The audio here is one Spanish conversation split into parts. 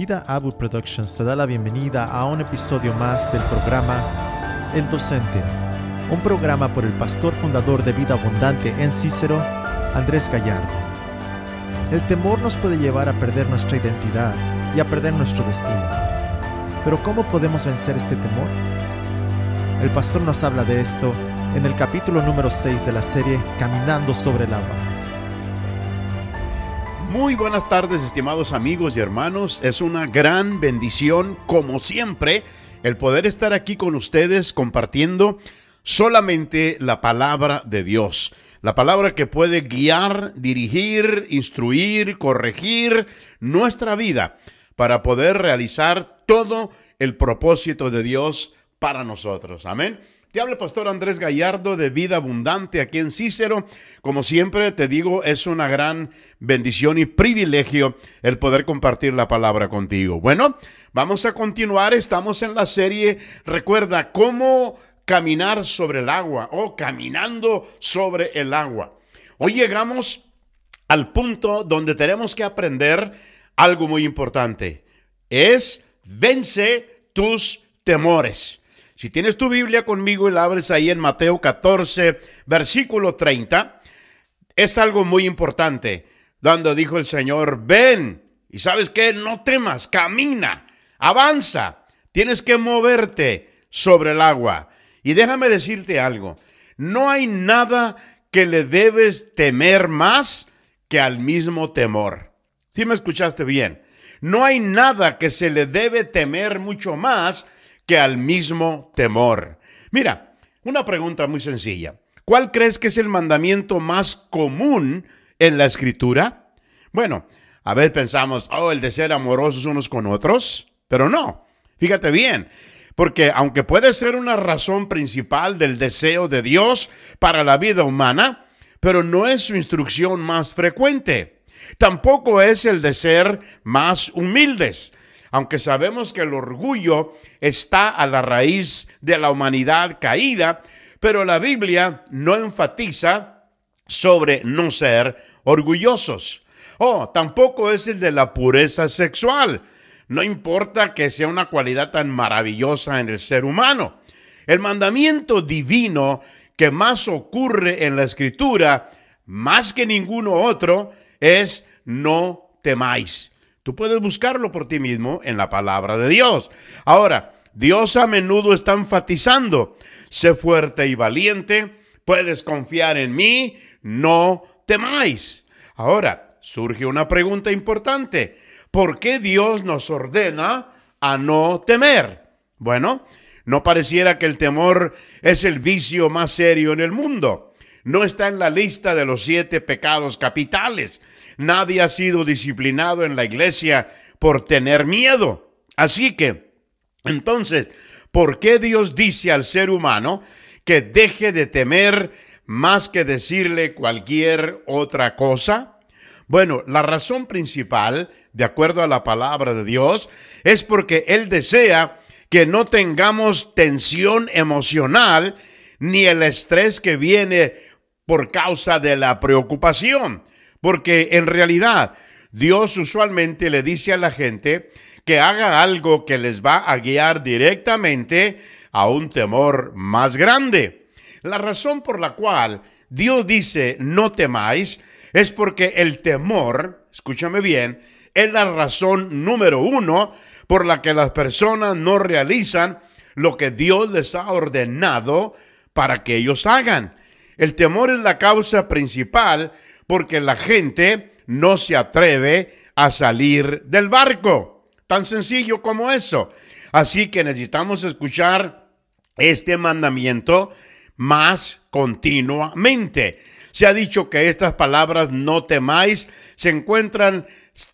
Vida Abu Productions te da la bienvenida a un episodio más del programa El Docente, un programa por el pastor fundador de Vida Abundante en Cícero, Andrés Gallardo. El temor nos puede llevar a perder nuestra identidad y a perder nuestro destino. Pero ¿cómo podemos vencer este temor? El pastor nos habla de esto en el capítulo número 6 de la serie Caminando sobre el agua. Muy buenas tardes, estimados amigos y hermanos. Es una gran bendición, como siempre, el poder estar aquí con ustedes compartiendo solamente la palabra de Dios. La palabra que puede guiar, dirigir, instruir, corregir nuestra vida para poder realizar todo el propósito de Dios para nosotros. Amén. Te habla Pastor Andrés Gallardo de Vida Abundante aquí en Cícero. Como siempre te digo, es una gran bendición y privilegio el poder compartir la palabra contigo. Bueno, vamos a continuar. Estamos en la serie, recuerda, cómo caminar sobre el agua o caminando sobre el agua. Hoy llegamos al punto donde tenemos que aprender algo muy importante. Es vence tus temores. Si tienes tu Biblia conmigo y la abres ahí en Mateo 14, versículo 30, es algo muy importante. Cuando dijo el Señor, ven, y sabes que no temas, camina, avanza, tienes que moverte sobre el agua. Y déjame decirte algo, no hay nada que le debes temer más que al mismo temor. Si me escuchaste bien? No hay nada que se le debe temer mucho más que al mismo temor. Mira, una pregunta muy sencilla. ¿Cuál crees que es el mandamiento más común en la escritura? Bueno, a ver, pensamos, oh, el de ser amorosos unos con otros, pero no. Fíjate bien, porque aunque puede ser una razón principal del deseo de Dios para la vida humana, pero no es su instrucción más frecuente. Tampoco es el de ser más humildes aunque sabemos que el orgullo está a la raíz de la humanidad caída, pero la Biblia no enfatiza sobre no ser orgullosos. Oh, tampoco es el de la pureza sexual. No importa que sea una cualidad tan maravillosa en el ser humano. El mandamiento divino que más ocurre en la escritura, más que ninguno otro, es no temáis. Tú puedes buscarlo por ti mismo en la palabra de Dios. Ahora, Dios a menudo está enfatizando, sé fuerte y valiente, puedes confiar en mí, no temáis. Ahora, surge una pregunta importante. ¿Por qué Dios nos ordena a no temer? Bueno, no pareciera que el temor es el vicio más serio en el mundo. No está en la lista de los siete pecados capitales. Nadie ha sido disciplinado en la iglesia por tener miedo. Así que, entonces, ¿por qué Dios dice al ser humano que deje de temer más que decirle cualquier otra cosa? Bueno, la razón principal, de acuerdo a la palabra de Dios, es porque Él desea que no tengamos tensión emocional ni el estrés que viene por causa de la preocupación. Porque en realidad Dios usualmente le dice a la gente que haga algo que les va a guiar directamente a un temor más grande. La razón por la cual Dios dice no temáis es porque el temor, escúchame bien, es la razón número uno por la que las personas no realizan lo que Dios les ha ordenado para que ellos hagan. El temor es la causa principal porque la gente no se atreve a salir del barco. Tan sencillo como eso. Así que necesitamos escuchar este mandamiento más continuamente. Se ha dicho que estas palabras no temáis se encuentran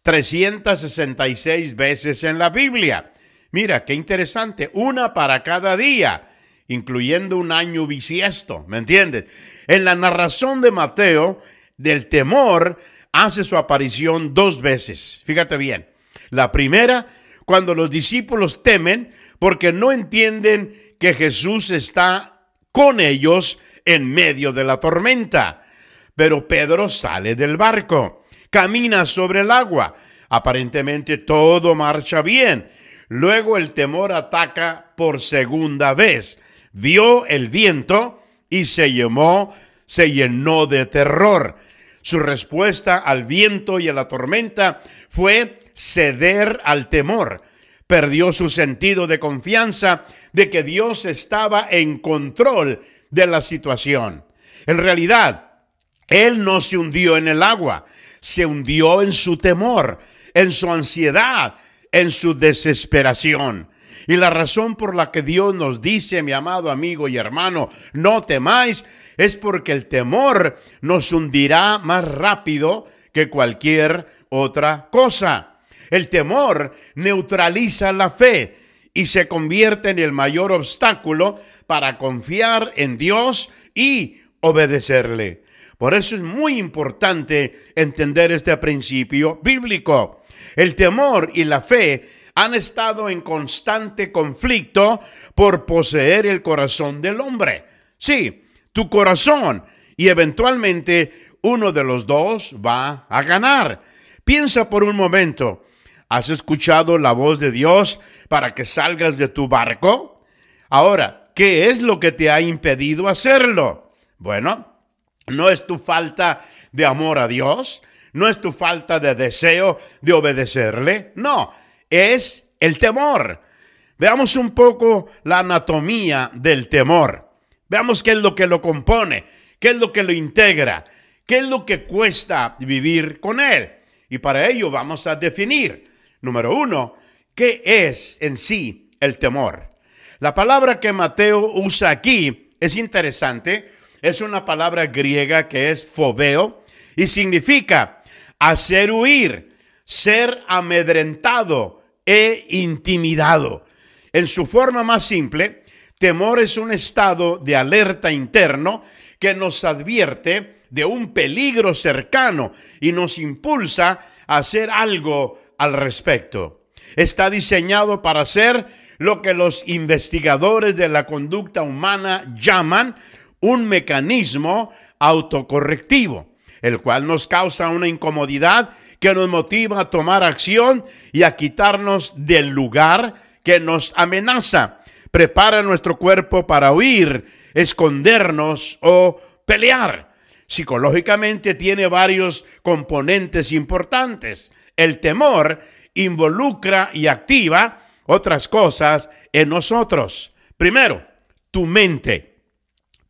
366 veces en la Biblia. Mira, qué interesante, una para cada día, incluyendo un año bisiesto, ¿me entiendes? En la narración de Mateo del temor hace su aparición dos veces. Fíjate bien. La primera, cuando los discípulos temen porque no entienden que Jesús está con ellos en medio de la tormenta. Pero Pedro sale del barco, camina sobre el agua. Aparentemente todo marcha bien. Luego el temor ataca por segunda vez. Vio el viento y se llenó, se llenó de terror. Su respuesta al viento y a la tormenta fue ceder al temor. Perdió su sentido de confianza de que Dios estaba en control de la situación. En realidad, él no se hundió en el agua, se hundió en su temor, en su ansiedad, en su desesperación. Y la razón por la que Dios nos dice, mi amado amigo y hermano, no temáis, es porque el temor nos hundirá más rápido que cualquier otra cosa. El temor neutraliza la fe y se convierte en el mayor obstáculo para confiar en Dios y obedecerle. Por eso es muy importante entender este principio bíblico. El temor y la fe han estado en constante conflicto por poseer el corazón del hombre. Sí, tu corazón y eventualmente uno de los dos va a ganar. Piensa por un momento, ¿has escuchado la voz de Dios para que salgas de tu barco? Ahora, ¿qué es lo que te ha impedido hacerlo? Bueno, no es tu falta de amor a Dios, no es tu falta de deseo de obedecerle, no, es el temor. Veamos un poco la anatomía del temor. Veamos qué es lo que lo compone, qué es lo que lo integra, qué es lo que cuesta vivir con él. Y para ello vamos a definir, número uno, qué es en sí el temor. La palabra que Mateo usa aquí es interesante es una palabra griega que es fobeo y significa hacer huir, ser amedrentado e intimidado. En su forma más simple, temor es un estado de alerta interno que nos advierte de un peligro cercano y nos impulsa a hacer algo al respecto. Está diseñado para ser lo que los investigadores de la conducta humana llaman un mecanismo autocorrectivo, el cual nos causa una incomodidad que nos motiva a tomar acción y a quitarnos del lugar que nos amenaza. Prepara nuestro cuerpo para huir, escondernos o pelear. Psicológicamente tiene varios componentes importantes. El temor involucra y activa otras cosas en nosotros. Primero, tu mente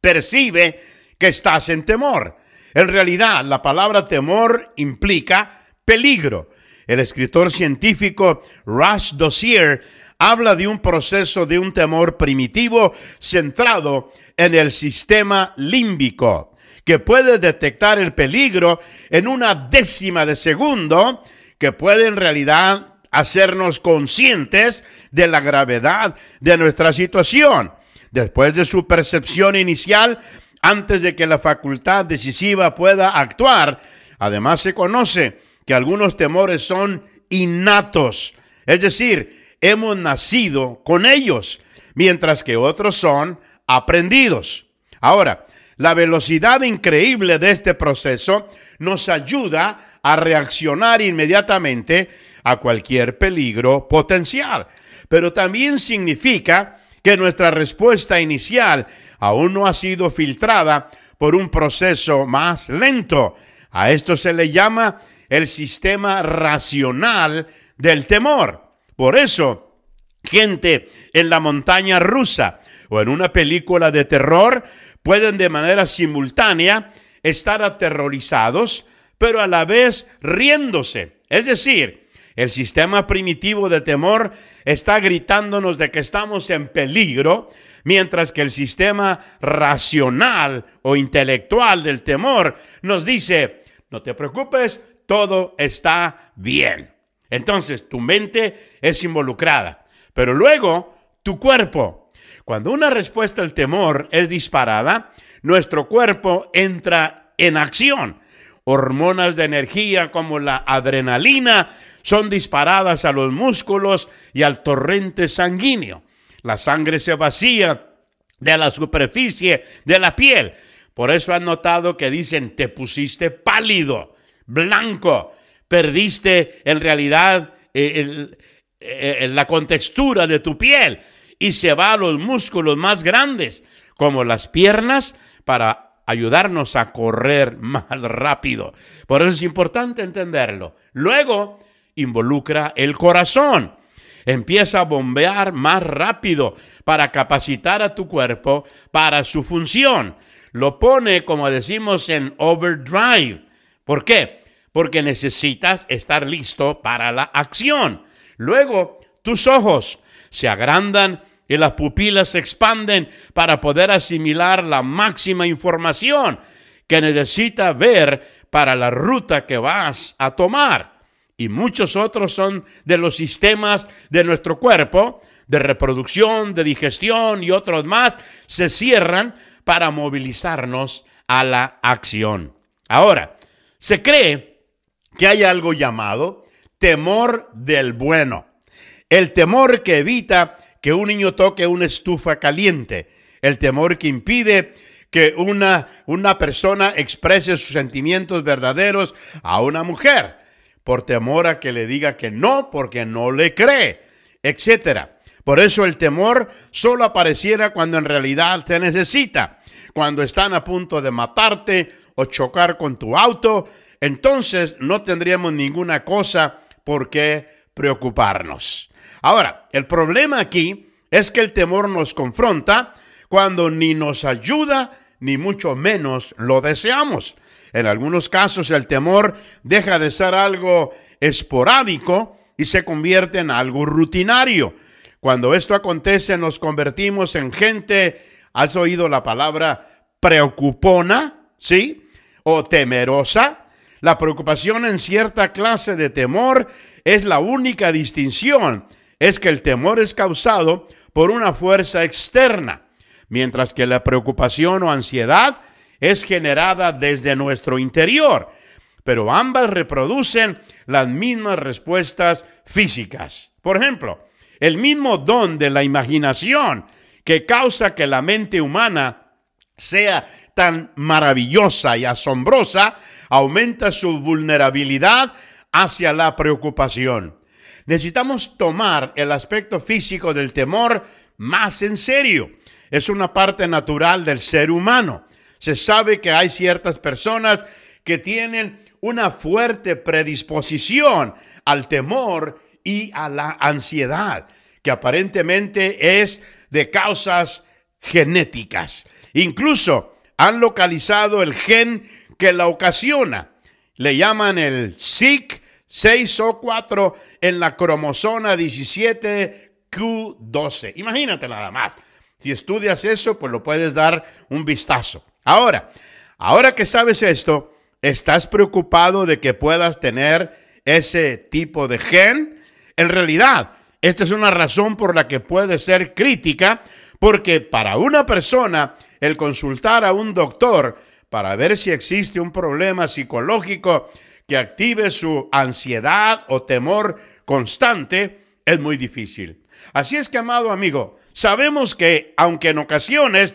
percibe que estás en temor. En realidad, la palabra temor implica peligro. El escritor científico Rush Dossier habla de un proceso de un temor primitivo centrado en el sistema límbico, que puede detectar el peligro en una décima de segundo, que puede en realidad hacernos conscientes de la gravedad de nuestra situación. Después de su percepción inicial, antes de que la facultad decisiva pueda actuar, además se conoce que algunos temores son innatos, es decir, hemos nacido con ellos, mientras que otros son aprendidos. Ahora, la velocidad increíble de este proceso nos ayuda a reaccionar inmediatamente a cualquier peligro potencial, pero también significa que nuestra respuesta inicial aún no ha sido filtrada por un proceso más lento. A esto se le llama el sistema racional del temor. Por eso, gente en la montaña rusa o en una película de terror pueden de manera simultánea estar aterrorizados, pero a la vez riéndose. Es decir, el sistema primitivo de temor está gritándonos de que estamos en peligro, mientras que el sistema racional o intelectual del temor nos dice, no te preocupes, todo está bien. Entonces tu mente es involucrada, pero luego tu cuerpo. Cuando una respuesta al temor es disparada, nuestro cuerpo entra en acción. Hormonas de energía como la adrenalina son disparadas a los músculos y al torrente sanguíneo. La sangre se vacía de la superficie de la piel. Por eso han notado que dicen, te pusiste pálido, blanco, perdiste en realidad eh, eh, la contextura de tu piel y se va a los músculos más grandes, como las piernas, para ayudarnos a correr más rápido. Por eso es importante entenderlo. Luego involucra el corazón. Empieza a bombear más rápido para capacitar a tu cuerpo para su función. Lo pone, como decimos, en overdrive. ¿Por qué? Porque necesitas estar listo para la acción. Luego, tus ojos se agrandan y las pupilas se expanden para poder asimilar la máxima información que necesita ver para la ruta que vas a tomar. Y muchos otros son de los sistemas de nuestro cuerpo, de reproducción, de digestión y otros más, se cierran para movilizarnos a la acción. Ahora, se cree que hay algo llamado temor del bueno. El temor que evita que un niño toque una estufa caliente, el temor que impide que una, una persona exprese sus sentimientos verdaderos a una mujer, por temor a que le diga que no, porque no le cree, etc. Por eso el temor solo apareciera cuando en realidad te necesita, cuando están a punto de matarte o chocar con tu auto, entonces no tendríamos ninguna cosa por qué preocuparnos. Ahora, el problema aquí es que el temor nos confronta cuando ni nos ayuda ni mucho menos lo deseamos. En algunos casos el temor deja de ser algo esporádico y se convierte en algo rutinario. Cuando esto acontece nos convertimos en gente, ¿has oído la palabra preocupona? ¿Sí? O temerosa. La preocupación en cierta clase de temor es la única distinción es que el temor es causado por una fuerza externa, mientras que la preocupación o ansiedad es generada desde nuestro interior, pero ambas reproducen las mismas respuestas físicas. Por ejemplo, el mismo don de la imaginación que causa que la mente humana sea tan maravillosa y asombrosa, aumenta su vulnerabilidad hacia la preocupación. Necesitamos tomar el aspecto físico del temor más en serio. Es una parte natural del ser humano. Se sabe que hay ciertas personas que tienen una fuerte predisposición al temor y a la ansiedad, que aparentemente es de causas genéticas. Incluso han localizado el gen que la ocasiona. Le llaman el SIC 6 o 4 en la cromosoma 17Q12. Imagínate nada más. Si estudias eso, pues lo puedes dar un vistazo. Ahora, ahora que sabes esto, ¿estás preocupado de que puedas tener ese tipo de gen? En realidad, esta es una razón por la que puede ser crítica, porque para una persona el consultar a un doctor para ver si existe un problema psicológico que active su ansiedad o temor constante es muy difícil. Así es que, amado amigo, sabemos que aunque en ocasiones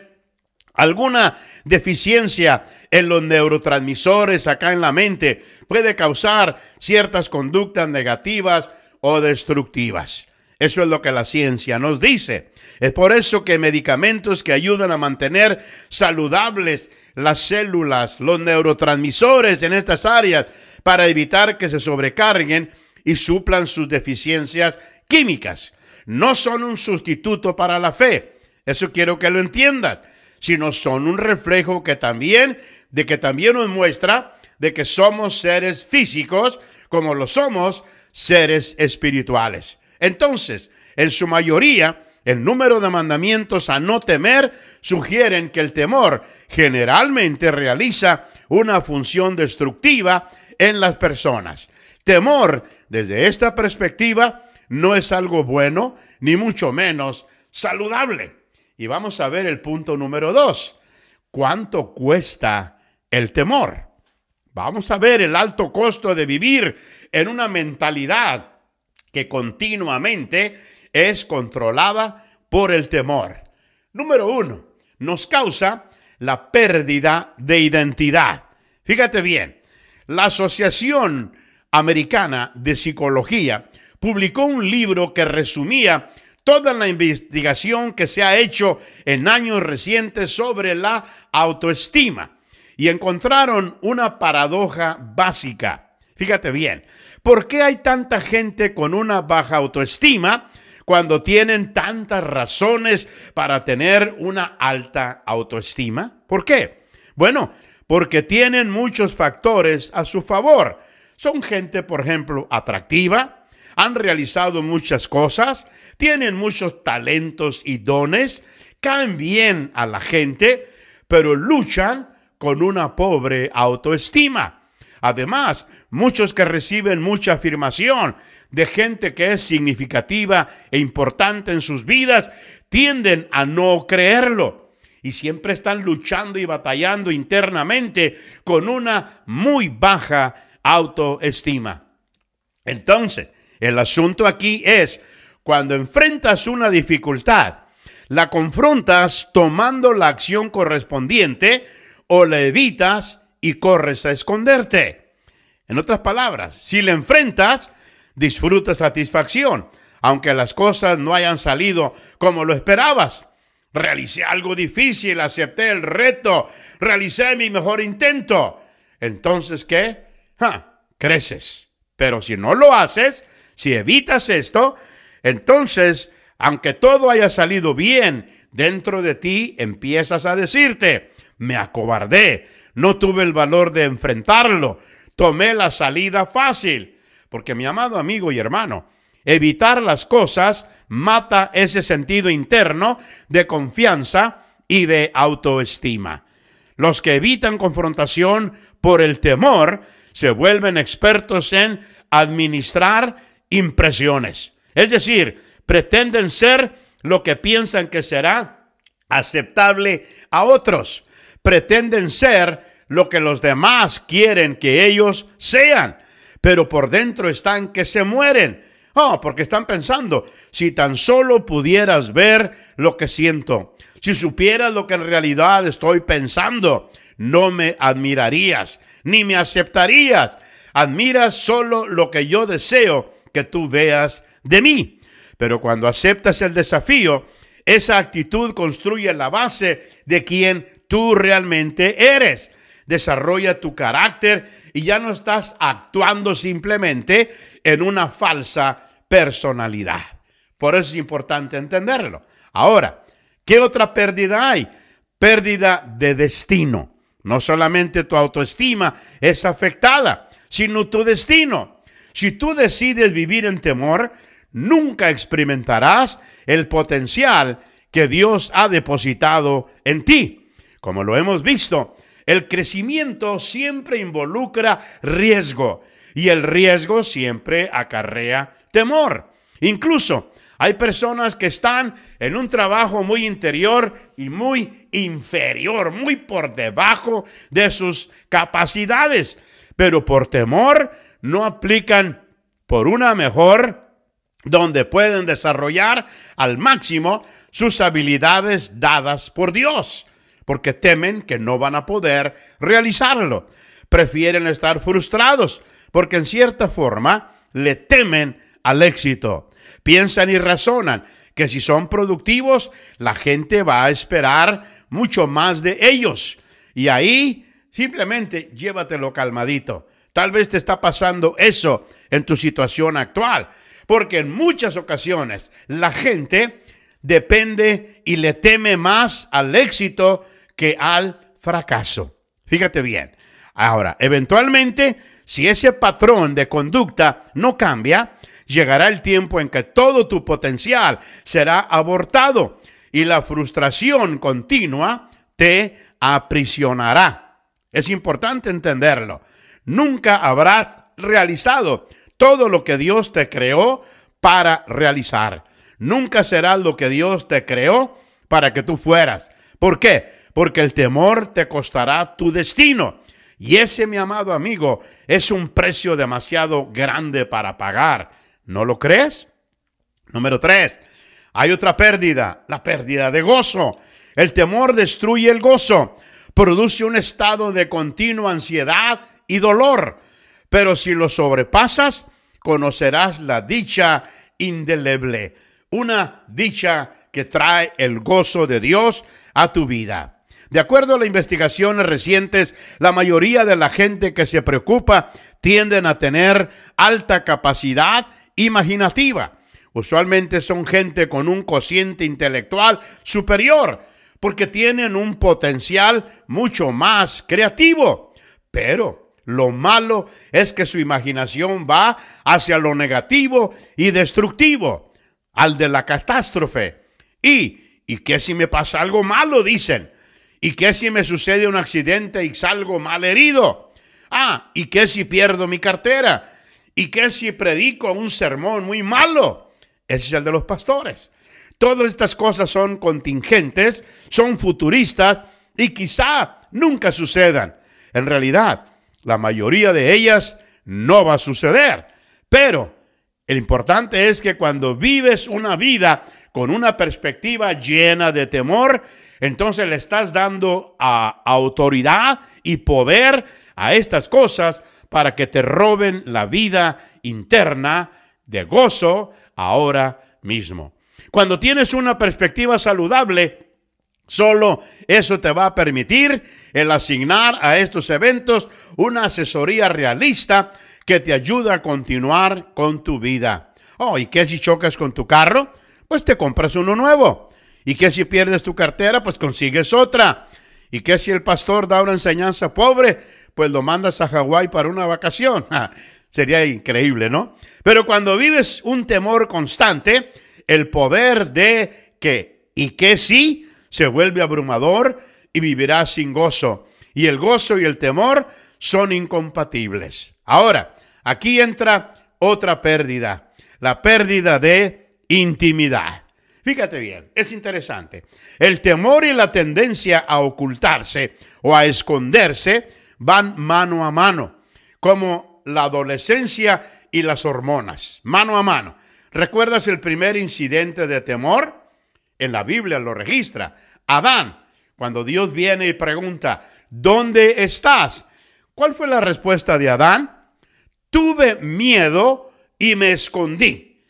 alguna deficiencia en los neurotransmisores acá en la mente puede causar ciertas conductas negativas o destructivas. Eso es lo que la ciencia nos dice. Es por eso que medicamentos que ayudan a mantener saludables las células, los neurotransmisores en estas áreas, para evitar que se sobrecarguen y suplan sus deficiencias químicas. No son un sustituto para la fe, eso quiero que lo entiendas, sino son un reflejo que también, de que también nos muestra de que somos seres físicos como lo somos seres espirituales. Entonces, en su mayoría, el número de mandamientos a no temer sugieren que el temor generalmente realiza una función destructiva en las personas. Temor, desde esta perspectiva, no es algo bueno, ni mucho menos saludable. Y vamos a ver el punto número dos. ¿Cuánto cuesta el temor? Vamos a ver el alto costo de vivir en una mentalidad que continuamente es controlada por el temor. Número uno, nos causa la pérdida de identidad. Fíjate bien, la asociación Americana de Psicología publicó un libro que resumía toda la investigación que se ha hecho en años recientes sobre la autoestima y encontraron una paradoja básica. Fíjate bien, ¿por qué hay tanta gente con una baja autoestima cuando tienen tantas razones para tener una alta autoestima? ¿Por qué? Bueno, porque tienen muchos factores a su favor. Son gente, por ejemplo, atractiva, han realizado muchas cosas, tienen muchos talentos y dones, caen bien a la gente, pero luchan con una pobre autoestima. Además, muchos que reciben mucha afirmación de gente que es significativa e importante en sus vidas, tienden a no creerlo y siempre están luchando y batallando internamente con una muy baja autoestima. Entonces, el asunto aquí es, cuando enfrentas una dificultad, la confrontas tomando la acción correspondiente o la evitas y corres a esconderte. En otras palabras, si la enfrentas, disfruta satisfacción, aunque las cosas no hayan salido como lo esperabas. Realicé algo difícil, acepté el reto, realicé mi mejor intento. Entonces, ¿qué? creces. Pero si no lo haces, si evitas esto, entonces, aunque todo haya salido bien, dentro de ti empiezas a decirte, me acobardé, no tuve el valor de enfrentarlo, tomé la salida fácil. Porque mi amado amigo y hermano, evitar las cosas mata ese sentido interno de confianza y de autoestima. Los que evitan confrontación por el temor se vuelven expertos en administrar impresiones. Es decir, pretenden ser lo que piensan que será aceptable a otros. Pretenden ser lo que los demás quieren que ellos sean, pero por dentro están que se mueren. Oh, porque están pensando, si tan solo pudieras ver lo que siento, si supieras lo que en realidad estoy pensando, no me admirarías, ni me aceptarías. Admiras solo lo que yo deseo que tú veas de mí. Pero cuando aceptas el desafío, esa actitud construye la base de quien tú realmente eres. Desarrolla tu carácter y ya no estás actuando simplemente en una falsa personalidad. Por eso es importante entenderlo. Ahora, ¿qué otra pérdida hay? Pérdida de destino. No solamente tu autoestima es afectada, sino tu destino. Si tú decides vivir en temor, nunca experimentarás el potencial que Dios ha depositado en ti. Como lo hemos visto, el crecimiento siempre involucra riesgo y el riesgo siempre acarrea temor. Incluso hay personas que están en un trabajo muy interior y muy inferior, muy por debajo de sus capacidades, pero por temor no aplican por una mejor donde pueden desarrollar al máximo sus habilidades dadas por Dios, porque temen que no van a poder realizarlo. Prefieren estar frustrados, porque en cierta forma le temen al éxito. Piensan y razonan que si son productivos, la gente va a esperar mucho más de ellos. Y ahí simplemente llévatelo calmadito. Tal vez te está pasando eso en tu situación actual, porque en muchas ocasiones la gente depende y le teme más al éxito que al fracaso. Fíjate bien. Ahora, eventualmente, si ese patrón de conducta no cambia, llegará el tiempo en que todo tu potencial será abortado y la frustración continua te aprisionará. Es importante entenderlo. Nunca habrás realizado todo lo que Dios te creó para realizar. Nunca serás lo que Dios te creó para que tú fueras. ¿Por qué? Porque el temor te costará tu destino. Y ese, mi amado amigo, es un precio demasiado grande para pagar. ¿No lo crees? Número tres, hay otra pérdida, la pérdida de gozo. El temor destruye el gozo, produce un estado de continua ansiedad y dolor. Pero si lo sobrepasas, conocerás la dicha indeleble, una dicha que trae el gozo de Dios a tu vida. De acuerdo a las investigaciones recientes, la mayoría de la gente que se preocupa tienden a tener alta capacidad imaginativa. Usualmente son gente con un cociente intelectual superior, porque tienen un potencial mucho más creativo. Pero lo malo es que su imaginación va hacia lo negativo y destructivo, al de la catástrofe. ¿Y, y qué si me pasa algo malo? Dicen. ¿Y qué si me sucede un accidente y salgo mal herido? Ah, ¿y qué si pierdo mi cartera? ¿Y qué si predico un sermón muy malo? Ese es el de los pastores. Todas estas cosas son contingentes, son futuristas y quizá nunca sucedan. En realidad, la mayoría de ellas no va a suceder. Pero el importante es que cuando vives una vida con una perspectiva llena de temor, entonces le estás dando a autoridad y poder a estas cosas para que te roben la vida interna de gozo ahora mismo. Cuando tienes una perspectiva saludable, Solo eso te va a permitir el asignar a estos eventos una asesoría realista que te ayuda a continuar con tu vida. Oh, ¿y qué si chocas con tu carro? Pues te compras uno nuevo. ¿Y qué si pierdes tu cartera? Pues consigues otra. ¿Y qué si el pastor da una enseñanza pobre? Pues lo mandas a Hawái para una vacación. sería increíble, ¿no? Pero cuando vives un temor constante, el poder de que y que sí se vuelve abrumador y vivirás sin gozo. Y el gozo y el temor son incompatibles. Ahora, aquí entra otra pérdida, la pérdida de intimidad. Fíjate bien, es interesante. El temor y la tendencia a ocultarse o a esconderse van mano a mano, como la adolescencia y las hormonas, mano a mano. ¿Recuerdas el primer incidente de temor? En la Biblia lo registra. Adán, cuando Dios viene y pregunta, ¿dónde estás? ¿Cuál fue la respuesta de Adán? Tuve miedo y me escondí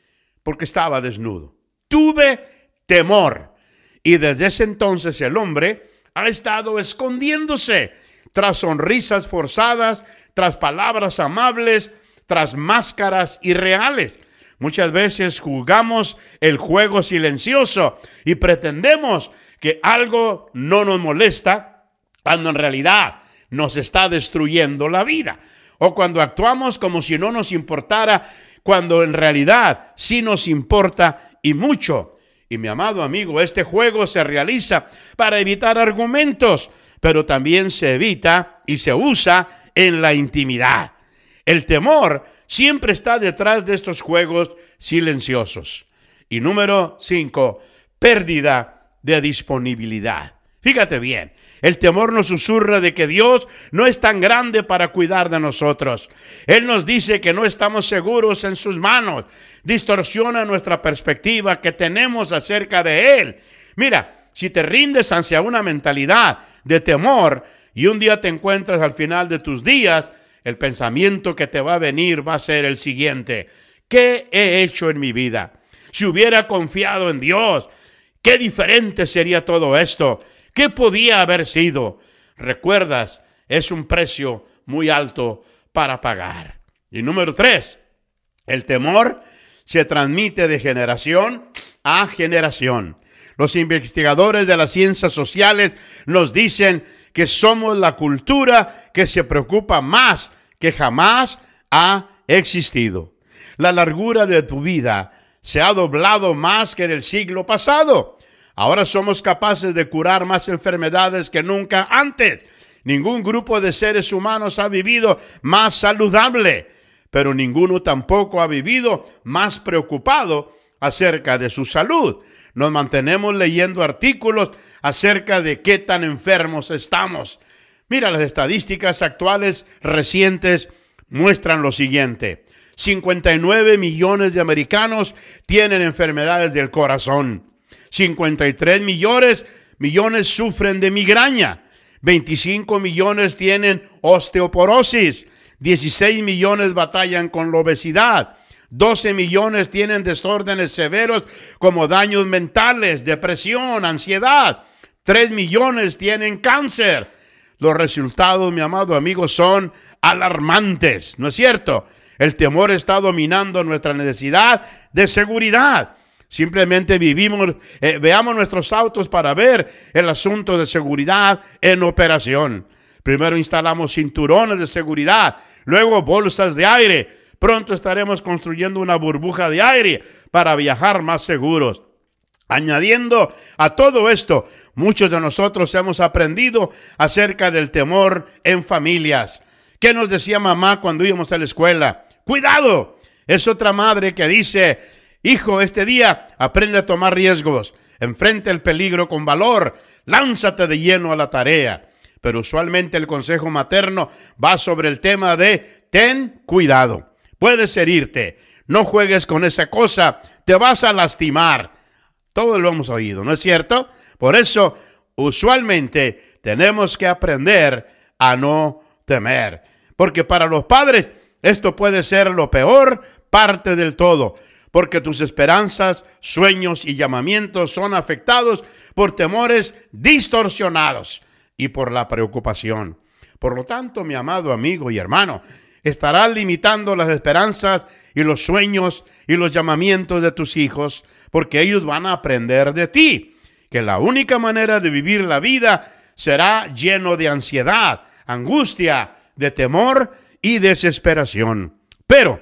porque estaba desnudo. Tuve temor. Y desde ese entonces el hombre ha estado escondiéndose tras sonrisas forzadas, tras palabras amables, tras máscaras irreales. Muchas veces jugamos el juego silencioso y pretendemos que algo no nos molesta cuando en realidad nos está destruyendo la vida. O cuando actuamos como si no nos importara, cuando en realidad sí nos importa y mucho. Y mi amado amigo, este juego se realiza para evitar argumentos, pero también se evita y se usa en la intimidad. El temor siempre está detrás de estos juegos silenciosos. Y número cinco, pérdida de disponibilidad. Fíjate bien, el temor nos susurra de que Dios no es tan grande para cuidar de nosotros. Él nos dice que no estamos seguros en sus manos. Distorsiona nuestra perspectiva que tenemos acerca de Él. Mira, si te rindes hacia una mentalidad de temor y un día te encuentras al final de tus días el pensamiento que te va a venir va a ser el siguiente. ¿Qué he hecho en mi vida? Si hubiera confiado en Dios, qué diferente sería todo esto. ¿Qué podía haber sido? Recuerdas, es un precio muy alto para pagar. Y número tres, el temor se transmite de generación a generación. Los investigadores de las ciencias sociales nos dicen que somos la cultura que se preocupa más que jamás ha existido. La largura de tu vida se ha doblado más que en el siglo pasado. Ahora somos capaces de curar más enfermedades que nunca antes. Ningún grupo de seres humanos ha vivido más saludable, pero ninguno tampoco ha vivido más preocupado acerca de su salud. Nos mantenemos leyendo artículos acerca de qué tan enfermos estamos. Mira, las estadísticas actuales recientes muestran lo siguiente. 59 millones de americanos tienen enfermedades del corazón. 53 millones, millones sufren de migraña. 25 millones tienen osteoporosis. 16 millones batallan con la obesidad. 12 millones tienen desórdenes severos como daños mentales, depresión, ansiedad. 3 millones tienen cáncer. Los resultados, mi amado amigo, son alarmantes, ¿no es cierto? El temor está dominando nuestra necesidad de seguridad. Simplemente vivimos, eh, veamos nuestros autos para ver el asunto de seguridad en operación. Primero instalamos cinturones de seguridad, luego bolsas de aire. Pronto estaremos construyendo una burbuja de aire para viajar más seguros. Añadiendo a todo esto, muchos de nosotros hemos aprendido acerca del temor en familias. ¿Qué nos decía mamá cuando íbamos a la escuela? Cuidado. Es otra madre que dice, Hijo, este día aprende a tomar riesgos, enfrenta el peligro con valor, lánzate de lleno a la tarea. Pero usualmente el consejo materno va sobre el tema de ten cuidado, puedes herirte, no juegues con esa cosa, te vas a lastimar. Todo lo hemos oído, ¿no es cierto? Por eso, usualmente tenemos que aprender a no temer. Porque para los padres esto puede ser lo peor parte del todo porque tus esperanzas, sueños y llamamientos son afectados por temores distorsionados y por la preocupación. Por lo tanto, mi amado amigo y hermano, estarás limitando las esperanzas y los sueños y los llamamientos de tus hijos, porque ellos van a aprender de ti, que la única manera de vivir la vida será lleno de ansiedad, angustia, de temor y desesperación. Pero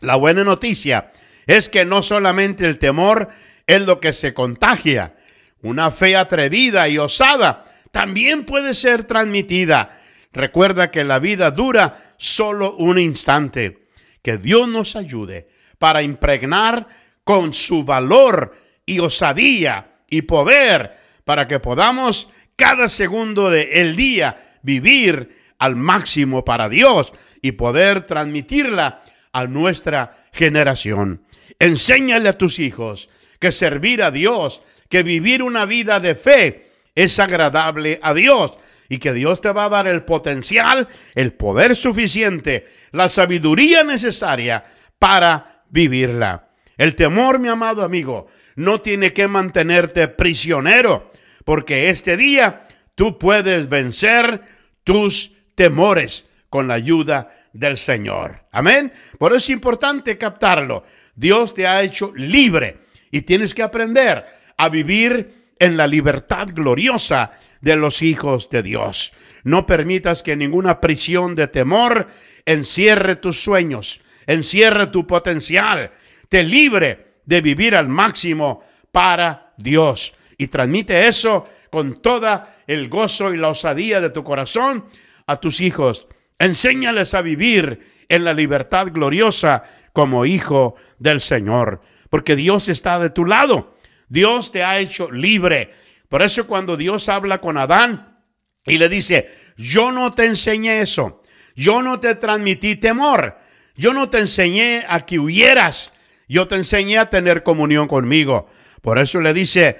la buena noticia es que no solamente el temor es lo que se contagia, una fe atrevida y osada también puede ser transmitida. Recuerda que la vida dura solo un instante. Que Dios nos ayude para impregnar con su valor y osadía y poder para que podamos cada segundo del día vivir al máximo para Dios y poder transmitirla a nuestra generación. Enséñale a tus hijos que servir a Dios, que vivir una vida de fe es agradable a Dios y que Dios te va a dar el potencial, el poder suficiente, la sabiduría necesaria para vivirla. El temor, mi amado amigo, no tiene que mantenerte prisionero, porque este día tú puedes vencer tus temores con la ayuda del Señor. Amén. Por eso es importante captarlo. Dios te ha hecho libre y tienes que aprender a vivir en la libertad gloriosa de los hijos de Dios. No permitas que ninguna prisión de temor encierre tus sueños, encierre tu potencial, te libre de vivir al máximo para Dios. Y transmite eso con toda el gozo y la osadía de tu corazón a tus hijos. Enséñales a vivir en la libertad gloriosa como hijo del Señor, porque Dios está de tu lado. Dios te ha hecho libre. Por eso cuando Dios habla con Adán y le dice, yo no te enseñé eso, yo no te transmití temor, yo no te enseñé a que huyeras, yo te enseñé a tener comunión conmigo. Por eso le dice,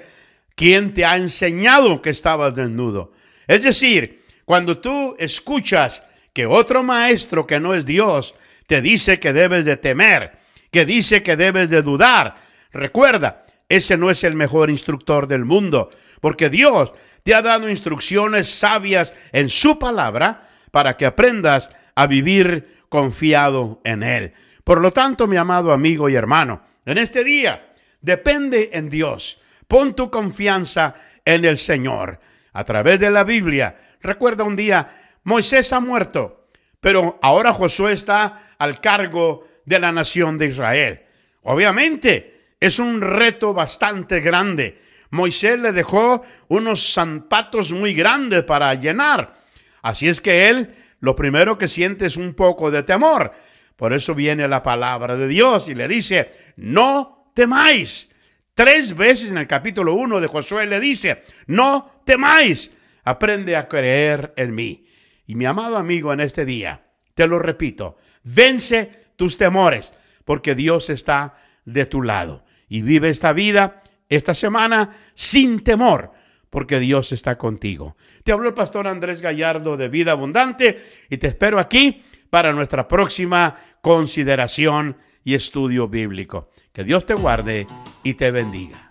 ¿quién te ha enseñado que estabas desnudo? Es decir, cuando tú escuchas que otro maestro que no es Dios te dice que debes de temer, que dice que debes de dudar. Recuerda, ese no es el mejor instructor del mundo, porque Dios te ha dado instrucciones sabias en su palabra para que aprendas a vivir confiado en Él. Por lo tanto, mi amado amigo y hermano, en este día, depende en Dios. Pon tu confianza en el Señor. A través de la Biblia, recuerda un día, Moisés ha muerto, pero ahora Josué está al cargo de la nación de Israel. Obviamente, es un reto bastante grande. Moisés le dejó unos zapatos muy grandes para llenar. Así es que él lo primero que siente es un poco de temor. Por eso viene la palabra de Dios y le dice, no temáis. Tres veces en el capítulo 1 de Josué le dice, no temáis, aprende a creer en mí. Y mi amado amigo, en este día, te lo repito, vence tus temores, porque Dios está de tu lado. Y vive esta vida, esta semana, sin temor, porque Dios está contigo. Te habló el pastor Andrés Gallardo de Vida Abundante y te espero aquí para nuestra próxima consideración y estudio bíblico. Que Dios te guarde y te bendiga.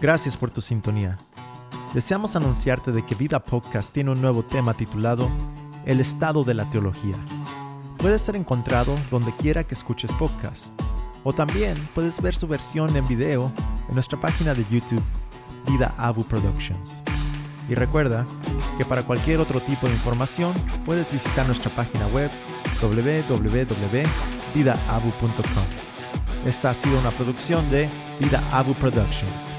Gracias por tu sintonía. Deseamos anunciarte de que Vida Podcast tiene un nuevo tema titulado El estado de la teología. Puede ser encontrado donde quiera que escuches podcast. O también puedes ver su versión en video en nuestra página de YouTube, Vida Abu Productions. Y recuerda que para cualquier otro tipo de información puedes visitar nuestra página web www.vidaabu.com. Esta ha sido una producción de Vida Abu Productions.